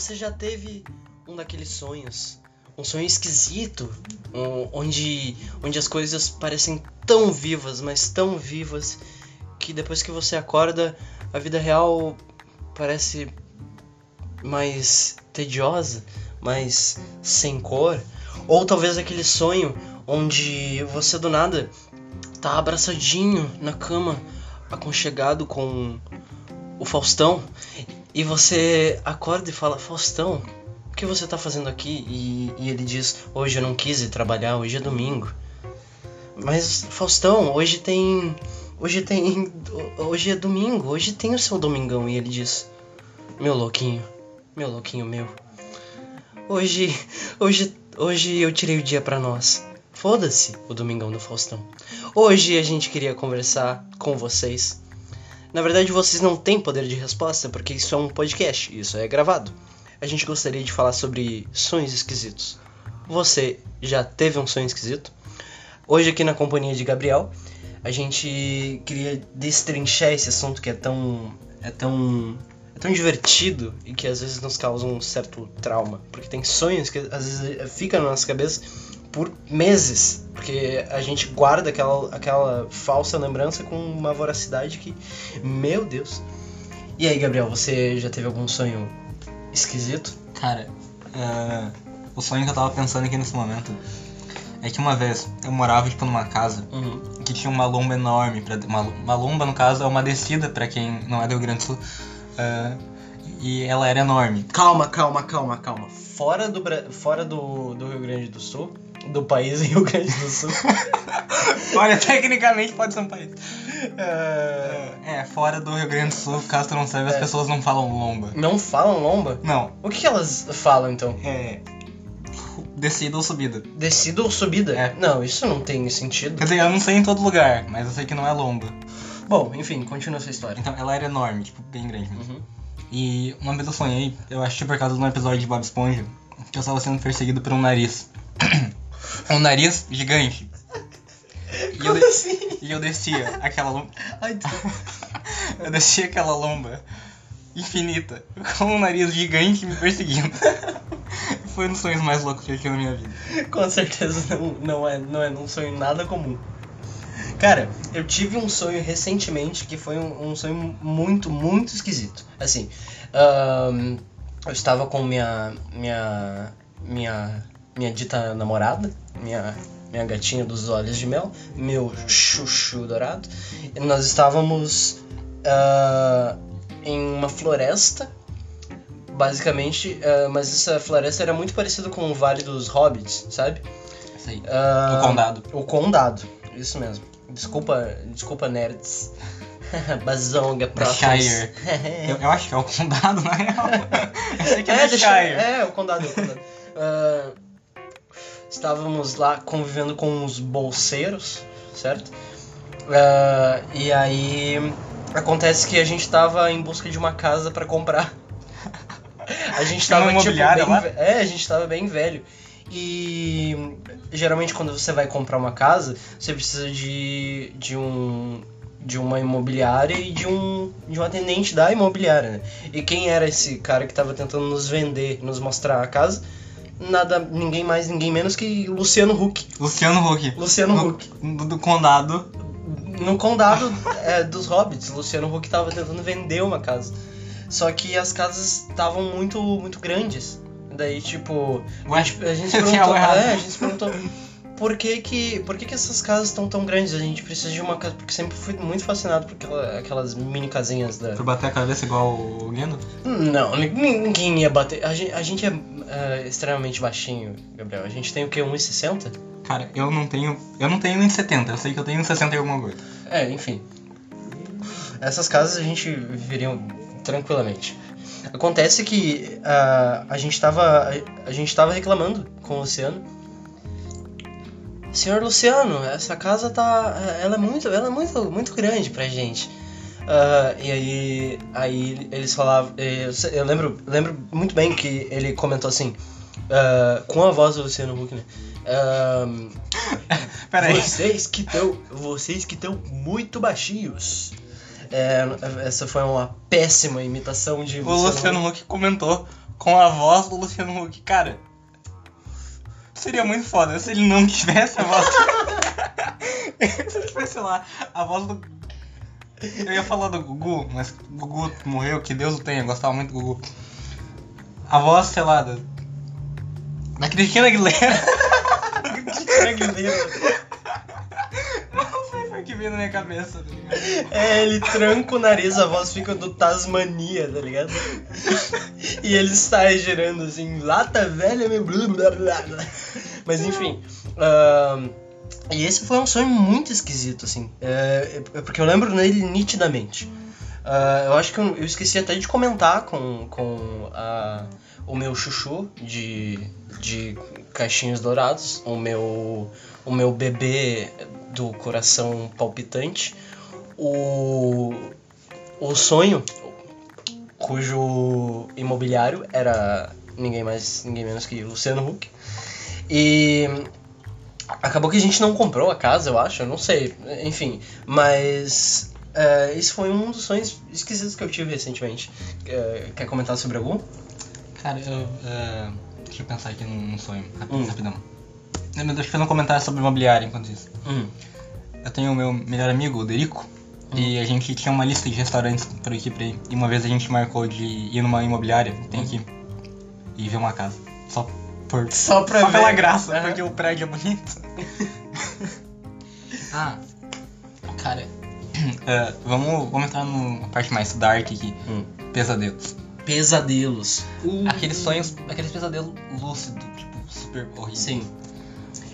você já teve um daqueles sonhos, um sonho esquisito, um- onde, onde as coisas parecem tão vivas, mas tão vivas, que depois que você acorda, a vida real parece mais tediosa, mais sem cor? Ou talvez aquele sonho onde você do nada tá abraçadinho na cama, aconchegado com o Faustão, e você acorda e fala: Faustão, o que você tá fazendo aqui? E, e ele diz: Hoje eu não quis ir trabalhar, hoje é domingo. Mas, Faustão, hoje tem. Hoje tem. Hoje é domingo, hoje tem o seu domingão. E ele diz: Meu louquinho, meu louquinho meu. Hoje. Hoje. Hoje eu tirei o dia pra nós. Foda-se o domingão do Faustão. Hoje a gente queria conversar com vocês. Na verdade, vocês não têm poder de resposta porque isso é um podcast, isso é gravado. A gente gostaria de falar sobre sonhos esquisitos. Você já teve um sonho esquisito? Hoje aqui na companhia de Gabriel, a gente queria destrinchar esse assunto que é tão é tão é tão divertido e que às vezes nos causa um certo trauma, porque tem sonhos que às vezes ficam na nossa cabeça por meses, porque a gente guarda aquela, aquela falsa lembrança com uma voracidade que, meu Deus. E aí, Gabriel, você já teve algum sonho esquisito? Cara, é, o sonho que eu tava pensando aqui nesse momento é que uma vez eu morava tipo numa casa Uhum. que tinha uma lomba enorme, pra, uma, uma lomba no caso é uma descida pra quem não é do Rio Grande do Sul, é, e ela era enorme. Calma, calma, calma, calma. Fora do, fora do, do Rio Grande do Sul, do país Rio Grande do Sul. Olha, tecnicamente pode ser um país. é, É, fora do Rio Grande do Sul, caso tu não saiba, as É. pessoas não falam lomba. não falam lomba? Não, O que, que elas falam então? é descida ou subida. Descida ou subida? É. Não, isso não tem sentido. Quer dizer, eu não sei em todo lugar, mas eu sei que não é lomba. Bom, enfim, continua essa história. Então, ela era enorme, tipo, bem grande mesmo. Uhum. E uma vez eu sonhei, eu acho que por causa de um episódio de Bob Esponja, que eu estava sendo perseguido por um nariz. um nariz gigante. E eu, de- assim? e eu descia aquela lomba. Eu descia aquela lomba infinita, com um nariz gigante me perseguindo. Foi um dos sonhos mais loucos que eu tive na minha vida. Com certeza não, não, é, não é um sonho nada comum. Cara, eu tive um sonho recentemente que foi um, um sonho muito, muito esquisito. Assim, ahn, eu estava com minha, minha, minha, minha dita namorada, minha, minha gatinha dos olhos de mel, meu chuchu dourado. E nós estávamos ah, em uma floresta, basicamente, ah, mas essa floresta era muito parecida com o Vale dos Hobbits, sabe? Isso aí. Ah, O condado. o condado, isso mesmo. Desculpa, desculpa nerds. Bazonga Prophets. Shire. Eu, eu acho que é o condado, na real. É, É, deixa- Shire. é, o condado, é o condado. Ah, estávamos lá convivendo com os bolseiros, certo? Ah, e aí acontece que a gente estava em busca de uma casa para comprar. A gente Tinha uma tava tipo, imobiliária bem, é, a gente tava bem velho. E geralmente quando você vai comprar uma casa, você precisa de, de um de uma imobiliária e de um de um atendente da imobiliária, né? E quem era esse cara que tava tentando nos vender, nos mostrar a casa? Nada, ninguém mais, ninguém menos que Luciano Huck. Luciano Huck. Luciano No- Huck. Do, do condado. No condado é, dos hobbits, Luciano Huck tava tentando vender uma casa. Só que as casas estavam muito, muito grandes. Daí, tipo, Ué, a gente, a perguntou, é, a gente se perguntou por que que, por que que essas casas estão tão grandes? A gente precisa de uma casa, porque sempre fui muito fascinado por aquela- aquelas mini casinhas da... Pra bater a cabeça igual o Guindo? Não, ni- ninguém ia bater. A gente, a gente é, é, extremamente baixinho, Gabriel. A gente tem o quê? 1,60? Cara, eu não tenho. Eu não tenho 1,70, eu sei que eu tenho 1,60 e alguma coisa. É, enfim. Essas casas a gente viveria tranquilamente. Acontece que ah, a gente tava a gente tava reclamando com o Luciano. Senhor Luciano, essa casa tá ela é muito ela é muito muito grande pra gente. Ah, e aí aí eles falavam eu, se- eu lembro lembro muito bem que ele comentou assim ah, com a voz do Luciano Huck, né? Aí. vocês que estão, vocês que estão muito baixinhos. É, essa foi uma péssima imitação de O Luciano Huck comentou com a voz do Luciano Huck. Cara, seria muito foda se ele não tivesse a voz. se ele tivesse lá, a voz do. Eu ia falar do Gugu, mas Gugu morreu, que Deus o tenha, eu gostava muito do Gugu. A voz, sei lá, da, da Cristina Aguilera. Cristina Aguilera. Não sei por que veio na minha cabeça, tá ligado? É, ele tranca o nariz, a voz fica do Tasmania, tá ligado? E ele sai girando assim, lata velha, blá, blá, blá, blá. Mas enfim. ahn, e esse foi um sonho muito esquisito, assim. É, é porque eu lembro nele nitidamente. Ah, eu acho que eu, eu esqueci até de comentar com, com a- o meu chuchu de, de caixinhos dourados, o meu, o meu bebê do coração palpitante, o, o sonho cujo imobiliário era ninguém mais, ninguém menos que Luciano Huck. E acabou que a gente não comprou a casa, eu acho, eu não sei, enfim, mas esse foi um dos sonhos esquisitos que eu tive recentemente. É, quer comentar sobre algum? Cara, eu. é, deixa eu pensar aqui num, sonho. Rapidão, Hum. rapidão. Deixa eu fazer um comentário sobre imobiliário enquanto isso. Hum. Eu tenho o meu melhor amigo, o Derico, e a gente tinha uma lista de restaurantes por aqui pra ir. E uma vez a gente marcou de ir numa imobiliária, tem que ir, e ver uma casa. Só por. Só pra Só ver. pela graça, Aham. porque o prédio é bonito. ah, cara, é, vamos, vamos entrar numa parte mais dark aqui. Hum. Pesadelos. Pesadelos. Aqueles sonhos, aqueles pesadelos lúcidos, tipo, super horríveis. Sim.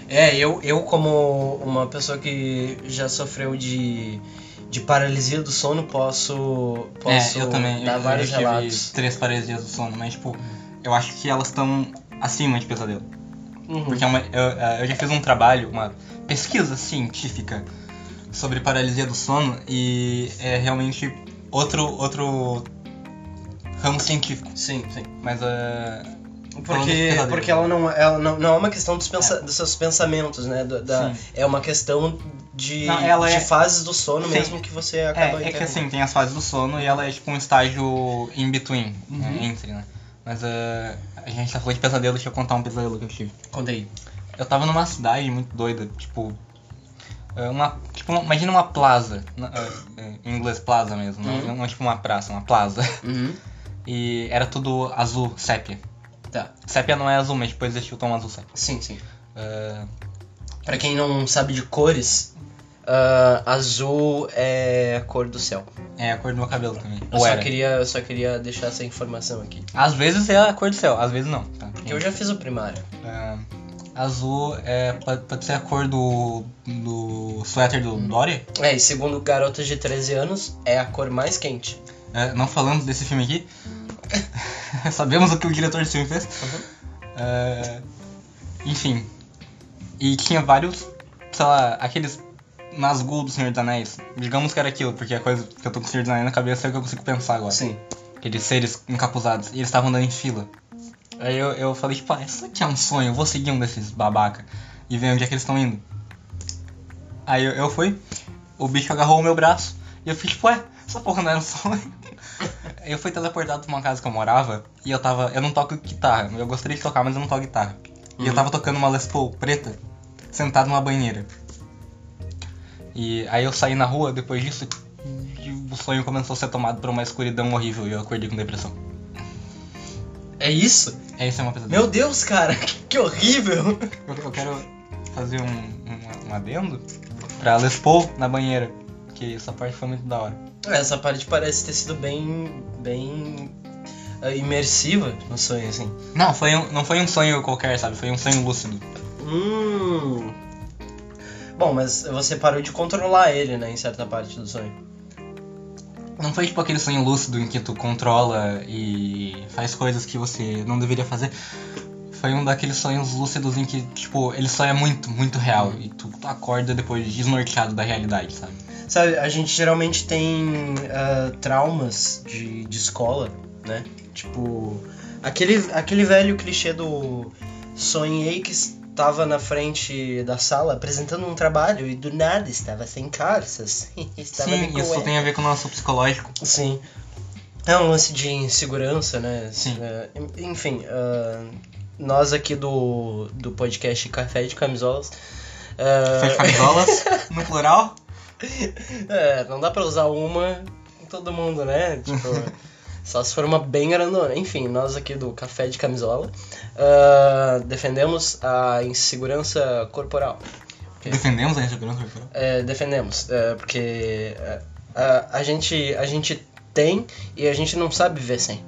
É, eu, eu como uma pessoa que já sofreu de, de paralisia do sono, posso, posso é, eu também. dar eu, vários eu relatos. três paralisias do sono, mas tipo, eu acho que elas estão acima de pesadelo. Uhum. Porque é uma- eu, eh, eu já fiz um trabalho, uma pesquisa científica sobre paralisia do sono e é realmente outro, outro ramo científico. Sim, sim. Mas de Porque, porque ela, não, ela não, não é uma questão dos, pensa, dos seus pensamentos, né? Da, Sim. é uma questão de, Não, de é- fases do sono Sim. mesmo que você acaba É, é que assim, tem as fases do sono e ela é tipo um estágio in between, né, Uhum. entre, né? Mas eh, a gente tá falando de pesadelo, deixa eu contar um pesadelo que eu tive. Conta aí. Eu tava numa cidade muito doida, tipo. é, Uma, tipo, uma- imagina uma plaza, é, em inglês plaza mesmo, não- Uhum. não, é tipo uma praça, uma plaza. Uhum. E era tudo azul, sépia. Tá. Sépia não é azul, mas depois existe o tom azul sépia. Sim, sim. É, Pra quem não sabe de cores, ah, azul é a cor do céu. é a cor do meu cabelo também. Eu Ou só, era. queria, eu só queria deixar essa informação aqui. Às vezes é a cor do céu, às vezes não. Tá? Porque eu já fiz o primário. É, azul é, pode, pode ser a cor do, do suéter do Dory. É, e segundo garotas de 13 anos, é a cor mais quente. É, não falando desse filme aqui. Sabemos o que o diretor desse filme fez. Uhum. É, enfim. E tinha vários, sei lá, aqueles Nazgûl do Senhor dos Anéis. Digamos que era aquilo, porque a coisa que eu tô com o Senhor dos Anéis na cabeça é o que eu consigo pensar agora. Sim. Aqueles seres encapuzados. E eles estavam andando em fila. Aí eu, eu falei, tipo, ah, isso aqui é um sonho, eu vou seguir um desses babaca e ver onde é que eles estão indo. Aí eu, eu fui, o bicho agarrou o meu braço e eu fiz, tipo, ué, essa porra não era um sonho. Aí eu fui teleportado pra uma casa que eu morava e eu tava. Eu não toco guitarra. Eu gostaria de tocar, mas eu não toco guitarra. E eu Uhum. tava tocando uma Les Paul preta, sentado numa banheira. E aí eu saí na rua depois disso e o sonho começou a ser tomado por uma escuridão horrível e eu acordei com depressão. É isso? É isso é uma pesadelo. Meu Deus, cara, que horrível. Eu, eu quero fazer um, um, um adendo pra Les Paul na banheira. Que essa parte foi muito da hora. Essa parte parece ter sido bem. bem. ah, imersiva no sonho, assim. Não, foi um, não foi um sonho qualquer, sabe? Foi um sonho lúcido. Hum. Bom, mas você parou de controlar ele, né, em certa parte do sonho. Não foi tipo aquele sonho lúcido em que tu controla e faz coisas que você não deveria fazer. Foi um daqueles sonhos lúcidos em que, tipo, ele só é muito, muito real. E tu, tu acorda depois desnorteado da realidade, sabe? Sabe, a gente geralmente tem ah, traumas de, de escola, né? Tipo, aquele, aquele velho clichê do sonhei que estava na frente da sala apresentando um trabalho e do nada estava sem calças. estava de Sim, isso cueca. tem a ver com o nosso psicológico. Sim. É um lance de insegurança, né? Sim. É, enfim, ah, nós aqui do, do podcast Café de Camisolas. ah, Faz camisolas, no plural. é, não dá pra usar uma em todo mundo, né? Tipo, só se for uma bem grandona. Enfim, nós aqui do Café de Camisola ah, defendemos a insegurança corporal. Defendemos a insegurança corporal. É, defendemos, é, porque é, a, a, gente, a gente tem e a gente não sabe viver sem.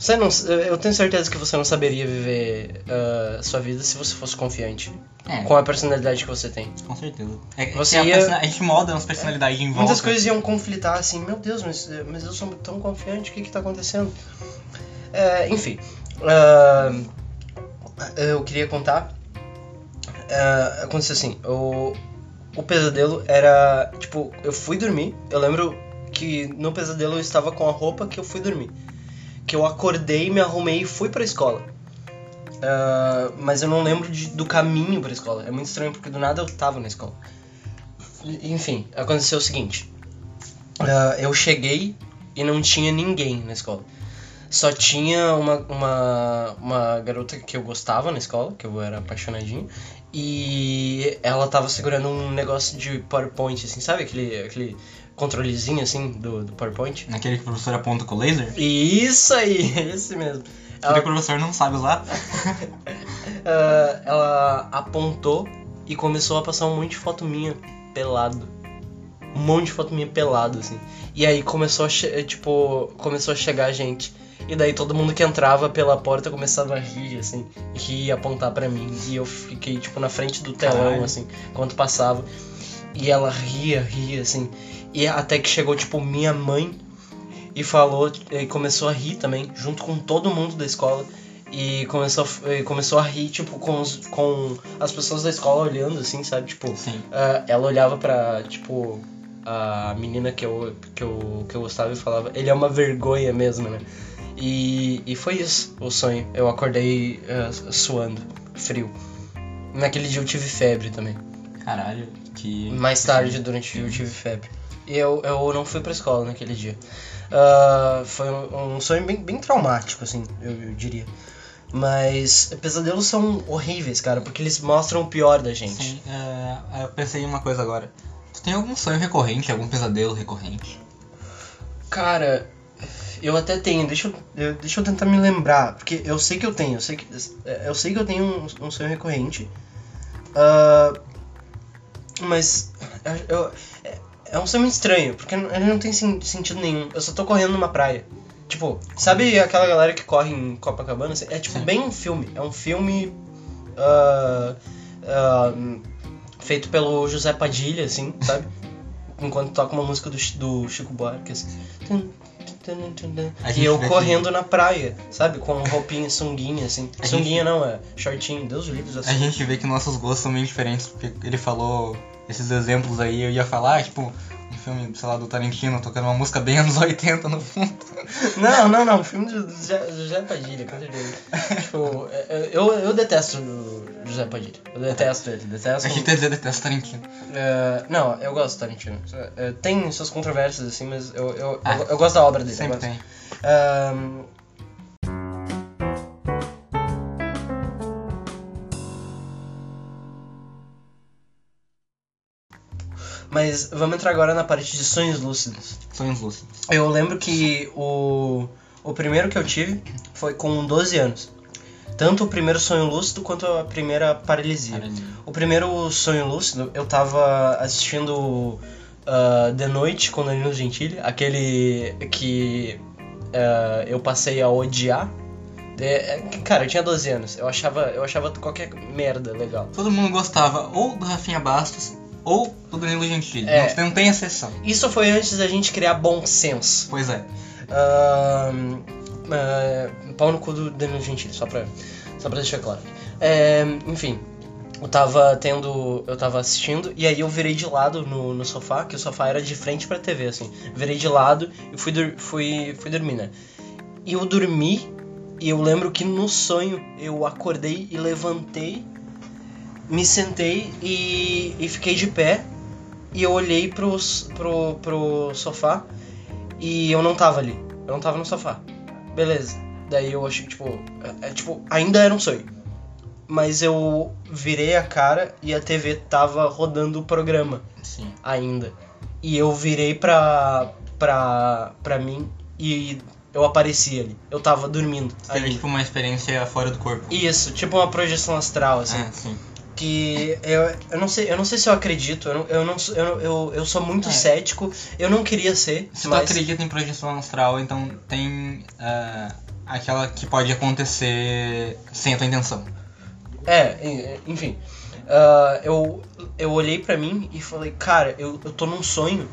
Você não, eu tenho certeza que você não saberia viver ah, sua vida se você fosse confiante É, com a personalidade que você tem. com certeza. É, Você a, ia- a gente molda nossa personalidade em volta. Muitas coisas iam conflitar assim, meu Deus, mas, mas eu sou tão confiante, o que que tá acontecendo? É, enfim, ah, eu queria contar. Ah, aconteceu assim, o, o pesadelo era, tipo, eu fui dormir, eu lembro que no pesadelo eu estava com a roupa que eu fui dormir. Que eu acordei, me arrumei e fui pra escola. Ah, mas eu não lembro de- do caminho pra escola. É muito estranho porque do nada eu tava na escola. Enfim, aconteceu o seguinte. Ah, eu cheguei e não tinha ninguém na escola. Só tinha uma, uma, uma garota que eu gostava na escola, que eu era apaixonadinho. E ela tava segurando um negócio de PowerPoint, assim, sabe? Aquele, aquele controlezinho, assim, do, do PowerPoint. Naquele que o professor aponta com o laser. Isso aí, esse mesmo. Aquele Ela, que o professor não sabe usar. ah, ela apontou e começou a passar um monte de foto minha pelado. Um monte de foto minha pelado, assim. E aí começou a, che- tipo, começou a chegar gente. E daí todo mundo que entrava pela porta começava a rir, assim, e rir e apontar pra mim. E eu fiquei, tipo, na frente do telão, Caralho. assim, enquanto passava. E ela ria, ria, assim. E até que chegou, tipo, minha mãe e falou, e começou a rir também, junto com todo mundo da escola. E começou a, e começou a rir, tipo, com, os, com as pessoas da escola olhando, assim, sabe? Tipo, ah, ela olhava pra, tipo, a menina que eu, que, eu, que eu gostava e falava, ele é uma vergonha mesmo, né? E, e foi isso, o sonho. Eu acordei ah, suando, frio. Naquele dia eu tive febre também. Caralho, que. Mais tarde, durante o dia, eu tive febre. E eu, eu não fui pra escola naquele dia. Ah, foi um, um sonho bem, bem traumático, assim, eu, eu diria. Mas pesadelos são horríveis, cara, porque eles mostram o pior da gente. Sim, é, eu pensei em uma coisa agora. Tu tem algum sonho recorrente, algum pesadelo recorrente? Cara, eu até tenho, deixa eu, eu- deixa eu tentar me lembrar, porque eu sei que eu tenho, eu sei que, eu sei que eu tenho um, um sonho recorrente. Ah, mas eu- é, um muito estranho, porque ele não tem sen- sentido nenhum. Eu só tô correndo numa praia. Tipo, sabe aquela galera que corre em Copacabana? É tipo Sim. bem um filme. É um filme ah, ah, feito pelo José Padilha, assim, sabe? Enquanto toca uma música do, do Chico Buarque, assim. E gente eu correndo na praia, sabe? Com roupinha, sunguinha, assim. A Sunguinha não, é shortinho. Deus livre, já A gente vê que nossos gostos são meio diferentes, porque ele falou esses exemplos aí, eu ia falar, tipo, um filme, sei lá, do Tarantino, tocando uma música bem anos 80 no fundo. Não, não, não. Filme do José, Padilha, com certeza. tipo, é- é- eu, eu detesto o José Padilha. Eu detesto ele. Detesto. A gente quer dizer detesta Tarantino. É, não, eu gosto do Tarantino. É, tem suas controvérsias, assim, mas eu, eu, Ah, eu, eu gosto da obra dele. eu Sempre tem. Ahn, Mas vamos entrar agora na parte de sonhos lúcidos. Sonhos lúcidos. Eu lembro que o, o primeiro que eu tive foi com 12 anos. Tanto o primeiro sonho lúcido quanto a primeira paralisia. O primeiro sonho lúcido, eu tava assistindo ah, The Noite com Danilo Gentili, aquele que ah, eu passei a odiar. É, cara, eu tinha 12 anos, eu achava, eu achava qualquer merda legal. Todo mundo gostava ou do Rafinha Bastos ou do Danilo Gentili. É. Não, não tem exceção. Isso foi antes da gente criar bom senso. Pois é. Ahn, ah, pau no cu do Danilo Gentili, só pra, só pra deixar claro. É, enfim, eu tava tendo. Eu tava assistindo e aí eu virei de lado no, no sofá, que o sofá era de frente pra TV, assim. Virei de lado e fui, fui, fui dormir, né? E eu dormi e eu lembro que no sonho eu acordei e levantei, me sentei e, e fiquei de pé. E eu olhei pros, pro, pro sofá e eu não tava ali. Eu não tava no sofá. Beleza. Daí eu achei, tipo, é, é, tipo, ainda era um sonho. Mas eu virei a cara e a TV tava rodando o programa Sim. ainda. E eu virei pra, pra, pra mim e eu apareci ali. Eu tava dormindo. Ainda. tipo uma experiência fora do corpo. Isso, tipo uma projeção astral, assim. É, sim. Que eu, eu não sei, eu não sei se eu acredito, eu não, eu não sou- eu, eu, eu sou muito É. cético, eu não queria ser, Se mas tu acredita em projeção astral, então tem ah, aquela que pode acontecer sem a tua intenção. é, en- enfim. Ah, eu, eu olhei pra mim e falei, cara, eu, eu tô num sonho.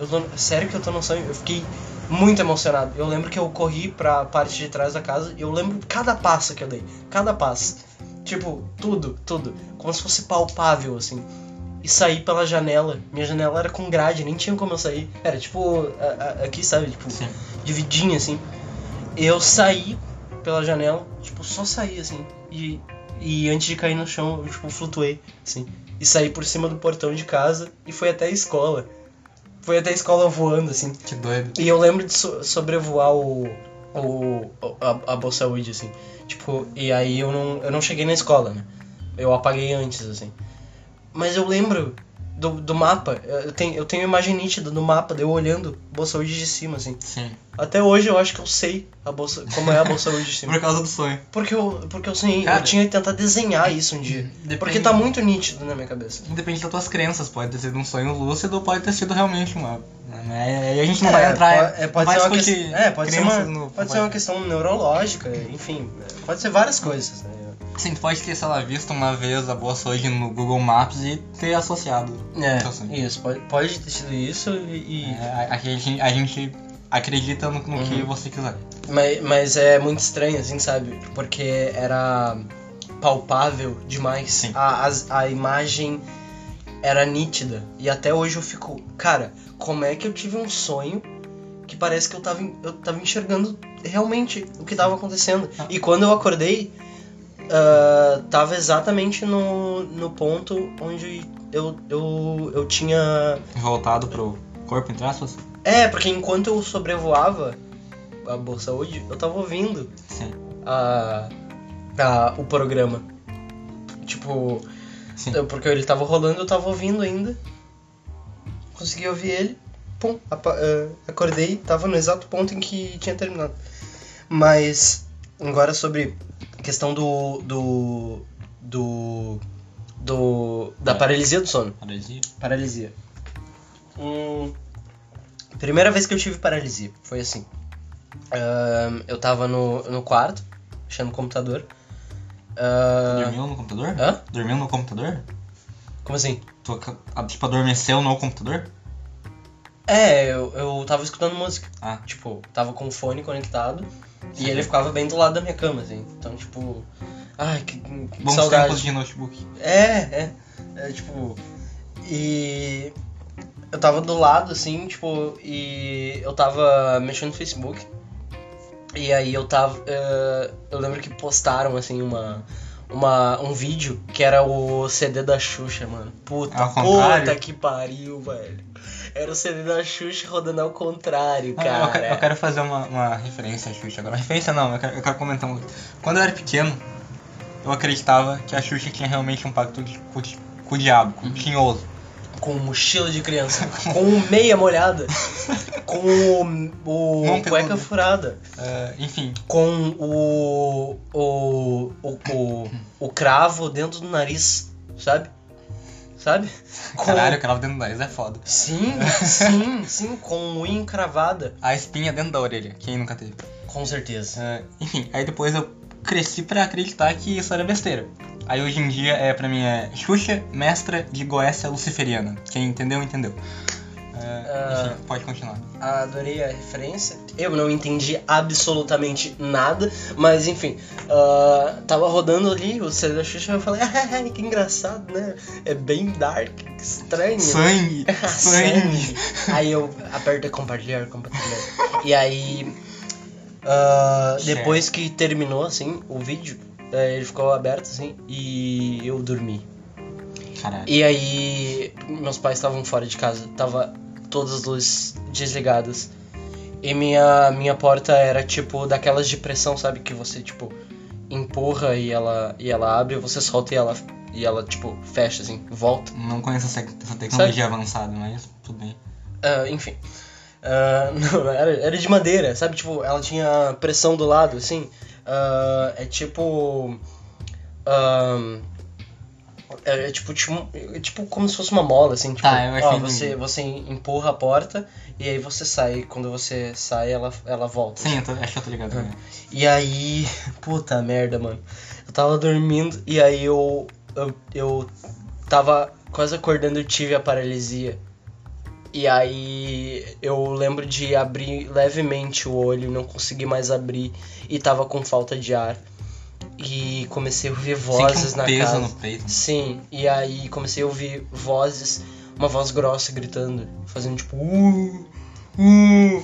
Eu tô, sério que eu tô num sonho? Eu fiquei muito emocionado. Eu lembro que eu corri pra parte de trás da casa e eu lembro cada passo que eu dei. Cada passo. Tipo, tudo, tudo. Como se fosse palpável, assim. E saí pela janela. Minha janela era com grade, nem tinha como eu sair. Era tipo, a- a- aqui, sabe? Tipo, Sim. dividinha, assim. Eu saí pela janela, tipo, só saí, assim. E, e antes de cair no chão, eu, tipo, flutuei, assim. E saí por cima do portão de casa e fui até a escola. Foi até a escola voando, assim. Que doido. E eu lembro de so- sobrevoar o. o a, a Boa Saúde, assim. Tipo, e aí eu não, eu não cheguei na escola, né? Eu apaguei antes, assim. Mas eu lembro do, do mapa. Eu tenho, eu tenho imagem nítida do mapa, eu olhando Boa Saúde de cima, assim. Sim. Até hoje eu acho que eu sei a bolsa, como é a Boa Saúde de cima. Por causa do sonho. Porque eu, porque eu sonhei, Cara, eu tinha que tentar desenhar isso um dia. Depende- Porque tá muito nítido na minha cabeça. Depende das tuas crenças. Pode ter sido um sonho lúcido ou pode ter sido realmente uma. Aí a gente não É, vai entrar. po- é, pode ser uma questão, é, pode ser uma, no- pode ser uma questão neurológica, enfim, pode ser várias coisas, né? Sim, tu pode ter, sei lá, visto uma vez a Boa Saúde no Google Maps e ter associado. É, Teu sonho. isso, pode, pode ter sido isso e... É, aqui a gente, a gente acredita no, no que Uhum. você quiser. Mas, mas é muito estranho, assim, sabe? Porque era palpável demais. Sim. A, as- a imagem era nítida. E até hoje eu fico, cara, como é que eu tive um sonho que parece que eu tava, eu tava enxergando realmente o que tava acontecendo. Ah. E quando eu acordei, ah, tava exatamente no, no ponto onde eu, eu, eu tinha Voltado pro corpo, entre aspas? é, porque enquanto eu sobrevoava a Boa Saúde, eu tava ouvindo Sim. a, a, o programa. Tipo, Sim. porque ele tava rolando, eu tava ouvindo ainda. Consegui ouvir ele. Pum, eh, acordei, tava no exato ponto em que tinha terminado. Mas, agora sobre questão do. do. do. do da É. paralisia do sono. Paralisia. Paralisia. Hum, primeira vez que eu tive paralisia foi assim. Eu tava no, no quarto, mexendo no computador. Ahn, Dormiu no computador? hã? Dormiu no computador? Como assim? Tu, ah, tipo, adormeceu no computador? É, eu, eu tava escutando música. Ah. Tipo, tava com o fone conectado e ele ficava bem do lado da minha cama, assim. Então, tipo. Ai, que, que Bons saudade. tempos de notebook. É, é. É tipo. E. Eu tava do lado, assim, tipo, e eu tava mexendo no Facebook. E aí eu tava. eh, eu lembro que postaram, assim, uma. Uma, um vídeo que era o CD da Xuxa, mano. Puta, puta que pariu, velho. Era o CD da Xuxa rodando ao contrário, Ah, eu, quero, cara. eu quero fazer uma, uma referência à Xuxa agora. Referência não, eu quero, eu quero comentar coisa. Quando eu era pequeno, eu acreditava que a Xuxa tinha realmente um pacto de, com, o- com o diabo, com o tinhoso. Com mochila de criança, com meia molhada, com o, o cueca furada. É, enfim, com o, o, o, o, o cravo dentro do nariz, sabe? Sabe? Com- caralho, cravo dentro do nariz é foda. Sim, sim, sim, com unha encravada. A espinha dentro da orelha, quem nunca teve? Com certeza. É, enfim, aí depois eu cresci pra acreditar que isso era besteira. Aí hoje em dia, é, pra mim, é Xuxa, mestra de Goécia Luciferiana. Quem entendeu, entendeu. É, Ah. enfim, pode continuar. Adorei a referência. Eu não entendi absolutamente nada, mas enfim, ah, tava rodando ali o CD da Xuxa e eu falei, ai, que engraçado, né? É bem dark, estranho. né?" Sangue! sangue! Aí eu aperto compartilhar, compartilhar. E aí. ah, Share. depois que terminou, assim, o vídeo, eh, ele ficou aberto, assim, e eu dormi. Caralho. E aí, meus pais estavam fora de casa, tava todas as luzes desligadas. E minha, minha porta era tipo daquelas de pressão, sabe? Que você, tipo, empurra e ela, e ela abre, você solta e ela, e ela, tipo, fecha, assim, volta. Não conheço essa, essa tecnologia avançada, mas tudo bem. Ah, enfim. Ah, não, era, era de madeira, sabe? Tipo, ela tinha pressão do lado, assim. Ah, é tipo. É, é tipo, tipo, é tipo como se fosse uma mola, assim. Tipo, Tá, eu ó, você, você empurra a porta e aí você sai. Quando você sai, ela, ela volta. Sim, eu tô, acho que eu tô ligado. né? E aí, puta merda, mano. Eu tava dormindo e aí eu, eu, eu tava quase acordando e tive a paralisia. E aí eu lembro de abrir levemente o olho, não consegui mais abrir e tava com falta de ar. E comecei a ouvir vozes Sente um na peso casa. no peito. Sim, e aí comecei a ouvir vozes, uma voz grossa gritando, fazendo tipo. Uh, uh,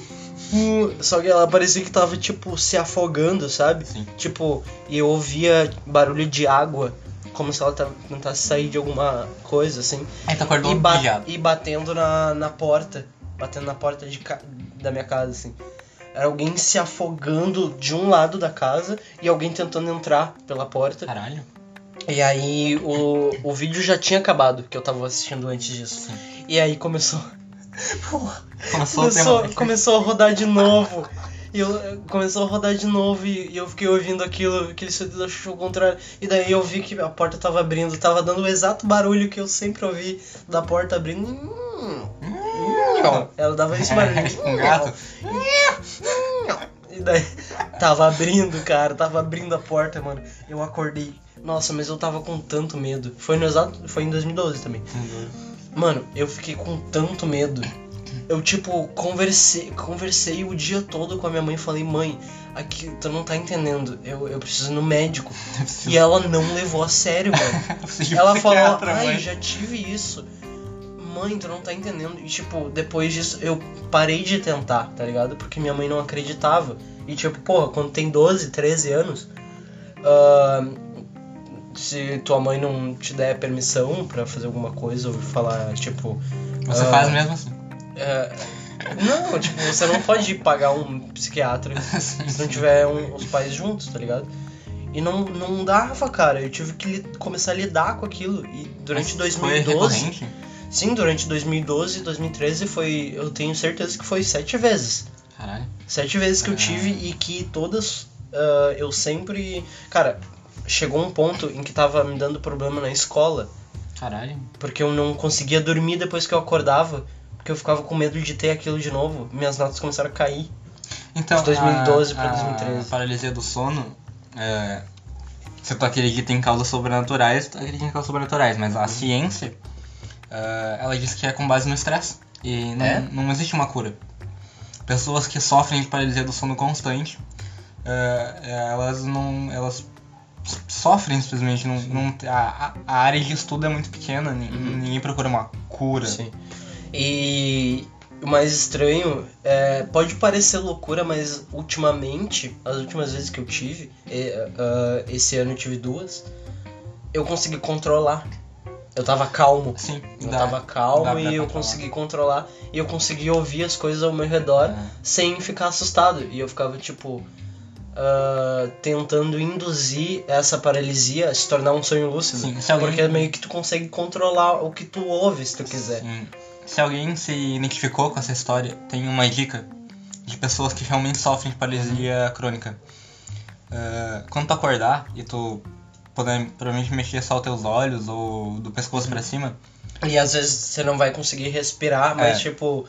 uh. Só que ela parecia que tava, tipo, se afogando, sabe? Sim. Tipo, e eu ouvia barulho de água, como se ela tava- tentasse sair de alguma coisa, assim. Aí tu acordou E, ba- e batendo na, na porta, batendo na porta de da minha casa, assim. Era alguém se afogando de um lado da casa e alguém tentando entrar pela porta. Caralho. E aí o, o vídeo já tinha acabado, que eu tava assistindo antes disso. Sim. E aí começou. Começou, Começou, começou a rodar de novo. E eu, começou a rodar de novo e, e eu fiquei ouvindo aquilo, aquele sentido da Xuxa ao contrário. E daí eu vi que a porta tava abrindo, tava dando o exato barulho que eu sempre ouvi da porta abrindo. Hum, Ela dava esse barulho. tipo um gato. E daí tava abrindo, cara, tava abrindo a porta, mano. Eu acordei. Nossa, mas eu tava com tanto medo. Foi no exato, foi em 2012 também. Mano, eu fiquei com tanto medo. Eu, tipo, conversei, conversei o dia todo com a minha mãe e falei, mãe, aqui, tu não tá entendendo, eu, eu preciso ir no médico. E ela não levou a sério, mano. Ela falou, ai, já tive isso. Mãe, tu não tá entendendo. E, tipo, depois disso, eu parei de tentar, tá ligado? Porque minha mãe não acreditava. E, tipo, porra, quando tem 12, 13 anos, ah, se tua mãe não te der permissão pra fazer alguma coisa ou falar, tipo... Você ah, faz mesmo assim. é, não, tipo, você não pode pagar um psiquiatra se não tiver um- os pais juntos, tá ligado? E não, não dava, cara. Eu tive que li- começar a lidar com aquilo. E durante Mas Foi 2012. recorrente? Sim, durante 2012 e 2013 foi. Eu tenho certeza que foi sete vezes. Caralho. Sete vezes que eu tive e que todas ah, eu sempre. Cara, chegou um ponto em que tava me dando problema na escola. Caralho. Porque eu não conseguia dormir depois que eu acordava. Porque eu ficava com medo de ter aquilo de novo. Minhas notas começaram a cair. Então, De 2012 a, pra 2013. A paralisia do sono, é, se tu acredita em causas sobrenaturais, tu acredita em causas sobrenaturais, mas Uhum. a ciência, é, ela diz que é com base no estresse. E não, É? não existe uma cura. Pessoas que sofrem de paralisia do sono constante, é, elas não. Elas sofrem simplesmente. Não, não, a, a área de estudo é muito pequena, Uhum. ninguém procura uma cura. Sim. E o mais estranho é, pode parecer loucura, mas ultimamente, as últimas vezes que eu tive, e, ah, esse ano eu tive duas, eu consegui controlar. Eu tava calmo. Sim, Eu dá- tava dá calmo pra e eu controlar. consegui controlar. E eu consegui ouvir as coisas ao meu redor É. sem ficar assustado. E eu ficava, tipo, ah, tentando induzir essa paralisia a se tornar um sonho lúcido. Sim, alguém- Porque meio que tu consegue controlar o que tu ouve, se tu quiser. Sim. Se alguém se identificou com essa história, tem uma dica de pessoas que realmente sofrem de paralisia crônica. É, quando tu acordar e tu provavelmente mexer só os teus olhos ou do pescoço pra cima, E às vezes você não vai conseguir respirar, mas É. tipo,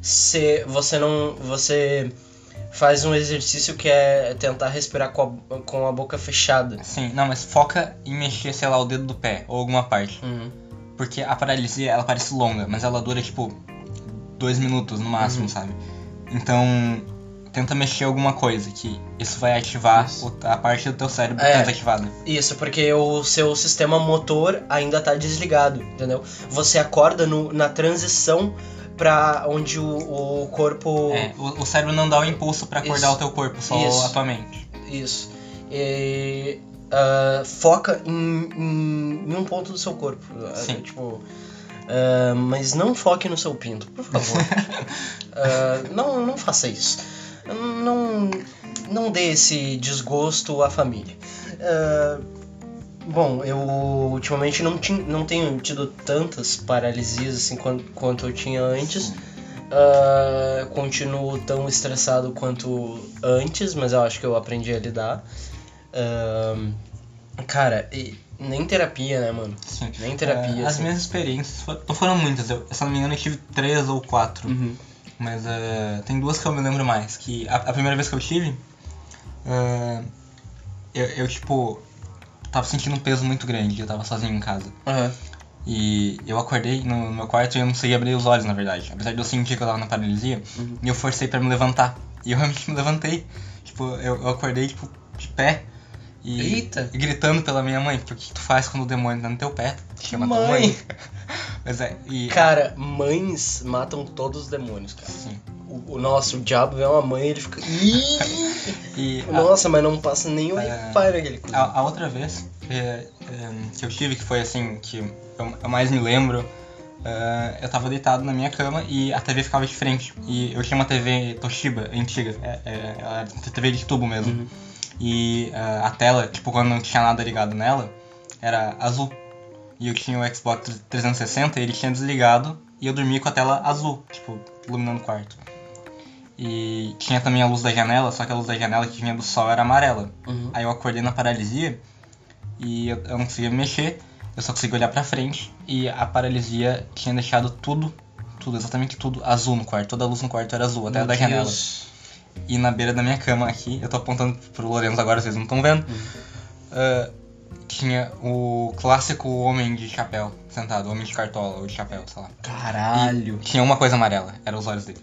se você não. Você faz um exercício que é tentar respirar com a, com a boca fechada. sim, não, mas foca em mexer, sei lá, o dedo do pé ou alguma parte. Uhum. Porque a paralisia, ela parece longa, mas ela dura tipo dois minutos no máximo, Uhum. sabe? Então, tenta mexer alguma coisa, que isso vai ativar Isso. a parte do teu cérebro É. que tá desativada. Isso, porque o seu sistema motor ainda tá desligado, entendeu? Você acorda no, na transição pra onde o, o corpo. É, o, o cérebro não dá o impulso pra acordar Isso. o teu corpo, só Isso. a tua mente. Isso. E, ah, foca em, em, em um ponto do seu corpo. Sim. Tipo. Ah, mas não foque no seu pinto, por favor. Ah, não, não faça isso. Não, não dê esse desgosto à família. Ah, bom, eu ultimamente não, não tenho tido tantas paralisias assim quanto, quanto eu tinha antes. Ah, continuo tão estressado quanto antes, mas eu acho que eu aprendi a lidar. Ah, cara, e nem terapia, né, mano? Sim. Nem terapia. É, as assim. minhas experiências não foram muitas, eu, se eu não me engano eu tive três ou quatro. Uhum. Mas é, tem duas que eu me lembro mais. Que a, a primeira vez que eu tive, é, eu, eu, tipo, tava sentindo um peso muito grande, eu tava sozinho em casa. Aham. E eu acordei no, no meu quarto e eu não conseguia abrir os olhos, na verdade. Apesar de eu sentir que eu tava na paralisia, Uhum. e eu forcei pra me levantar. E eu realmente me levantei. Tipo, eu, eu acordei, tipo, de pé. E, Eita. e gritando pela minha mãe, porque o que tu faz quando o demônio tá no teu pé? Tu chama tua Mãe. mãe. Mas é, e... Cara, mães matam todos os demônios, cara. Sim. O, o nosso, o diabo vê uma mãe e ele fica. E a- Nossa, mas não passa o É. wi naquele coisa. A, a outra vez é, é, que eu tive, que foi assim, que eu, eu mais me lembro, é, eu tava deitado na minha cama e a TV ficava de frente. E eu tinha uma TV Toshiba, antiga, é, é, ela era TV de tubo mesmo. Uhum. E é, a tela, tipo, quando não tinha nada ligado nela, era azul. E eu tinha o Xbox 360 e ele tinha desligado e eu dormia com a tela azul, tipo, iluminando o quarto. E tinha também a luz da janela, só que a luz da janela que vinha do sol era amarela. Uhum. Aí eu acordei na paralisia e eu, eu não conseguia me mexer, eu só conseguia olhar pra frente e a paralisia tinha deixado tudo, tudo, exatamente tudo, azul no quarto. Toda a luz no quarto era azul, até a Meu da janela. E na beira da minha cama aqui, eu tô apontando pro Lorenzo agora, vocês não estão vendo, ah, tinha o clássico homem de chapéu sentado, homem de cartola ou de chapéu, sei lá. Caralho. E tinha uma coisa amarela, eram os olhos dele.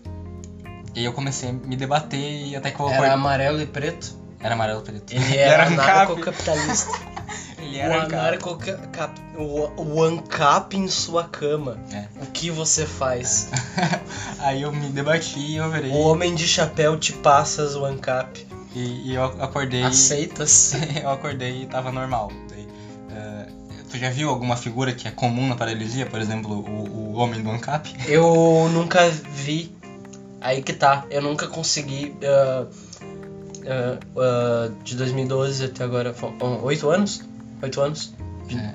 E aí eu comecei a me debater e até que eu Era amarelo e preto. Era amarelo e preto. Ele era ANCAP. anarcocapitalista. Ele o era ANCAP. anarcocap... O, o ANCAP em sua cama. É. O que você faz? Aí eu me debati e eu virei. O homem de chapéu te passas o ANCAP. E, e eu acordei. Aceitas? eu acordei e tava normal. Daí, eh, tu já viu alguma figura que é comum na paralisia? Por exemplo, o, o homem do ANCAP? Eu nunca vi. Aí que tá. Eu nunca consegui. ah, ah, de 2012 até agora. Oito anos? Oito anos?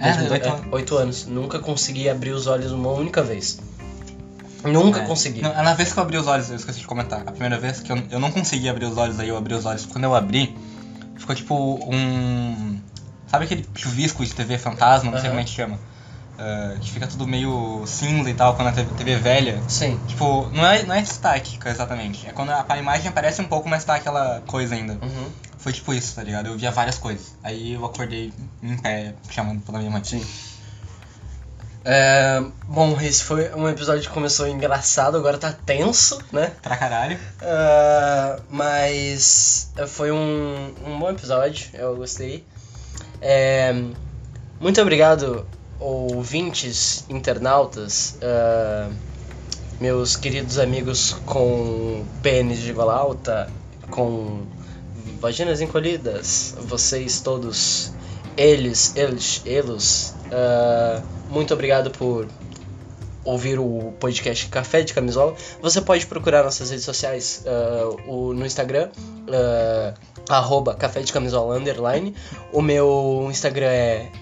É, 2012, oito é, anos. oito anos. Nunca consegui abrir os olhos uma única vez. Nunca É. consegui. Não, na vez que eu abri os olhos, eu esqueci de comentar. A primeira vez que eu, eu não consegui abrir os olhos, aí eu abri os olhos. Quando eu abri, ficou tipo um. Sabe aquele chuvisco de TV fantasma? Não sei Aham. como é que chama. Ah, que fica tudo meio cinza e tal, quando a TV, TV é velha. Sim. Tipo, não é, não é estática exatamente. É quando a, a imagem aparece um pouco, mas tá aquela coisa ainda. Uhum. Foi tipo isso, tá ligado? Eu via várias coisas. Aí eu acordei em pé, chamando pela minha mãe. Sim. É, bom, esse foi um episódio que começou engraçado, agora tá tenso, né? Pra caralho. Ah, mas foi um, um bom episódio, eu gostei. É, muito obrigado, ouvintes, internautas, ah, meus queridos amigos com pênis de gola alta, com vaginas encolhidas, vocês todos, eles, eles, elos. ah, muito obrigado por ouvir o podcast Café de Camisola, você pode procurar nossas redes sociais ah, o, no Instagram, ah, arroba Café de Camisola underline. O meu Instagram é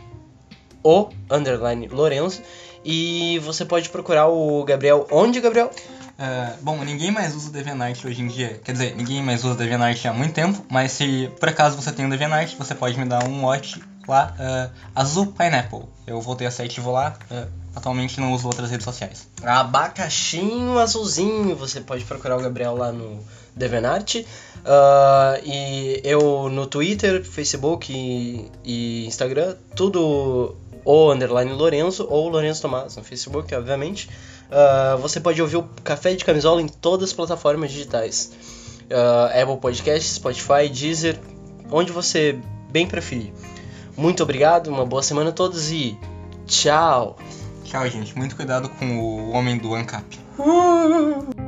o underline Lorenzo. E você pode procurar o Gabriel. Onde, Gabriel? É, bom, ninguém mais usa o DeviantArt hoje em dia. Quer dizer, ninguém mais usa o DeviantArt há muito tempo. Mas se por acaso você tem o DeviantArt, você pode me dar um watch lá, é, Azul Pineapple. Eu voltei a ser ativo lá. é, atualmente não uso outras redes sociais. Abacaxinho azulzinho. Você pode procurar o Gabriel lá no Devenart. Ah, e eu no Twitter, Facebook e, e Instagram, tudo ou underline Lorenzo ou Lorenzo Tomás no Facebook, obviamente. Ah, você pode ouvir o Café de Camisola em todas as plataformas digitais. Ah, Apple Podcasts, Spotify, Deezer, onde você bem preferir. Muito obrigado, uma boa semana a todos e tchau! Tchau, gente. Muito cuidado com o homem do ANCAP. Uh!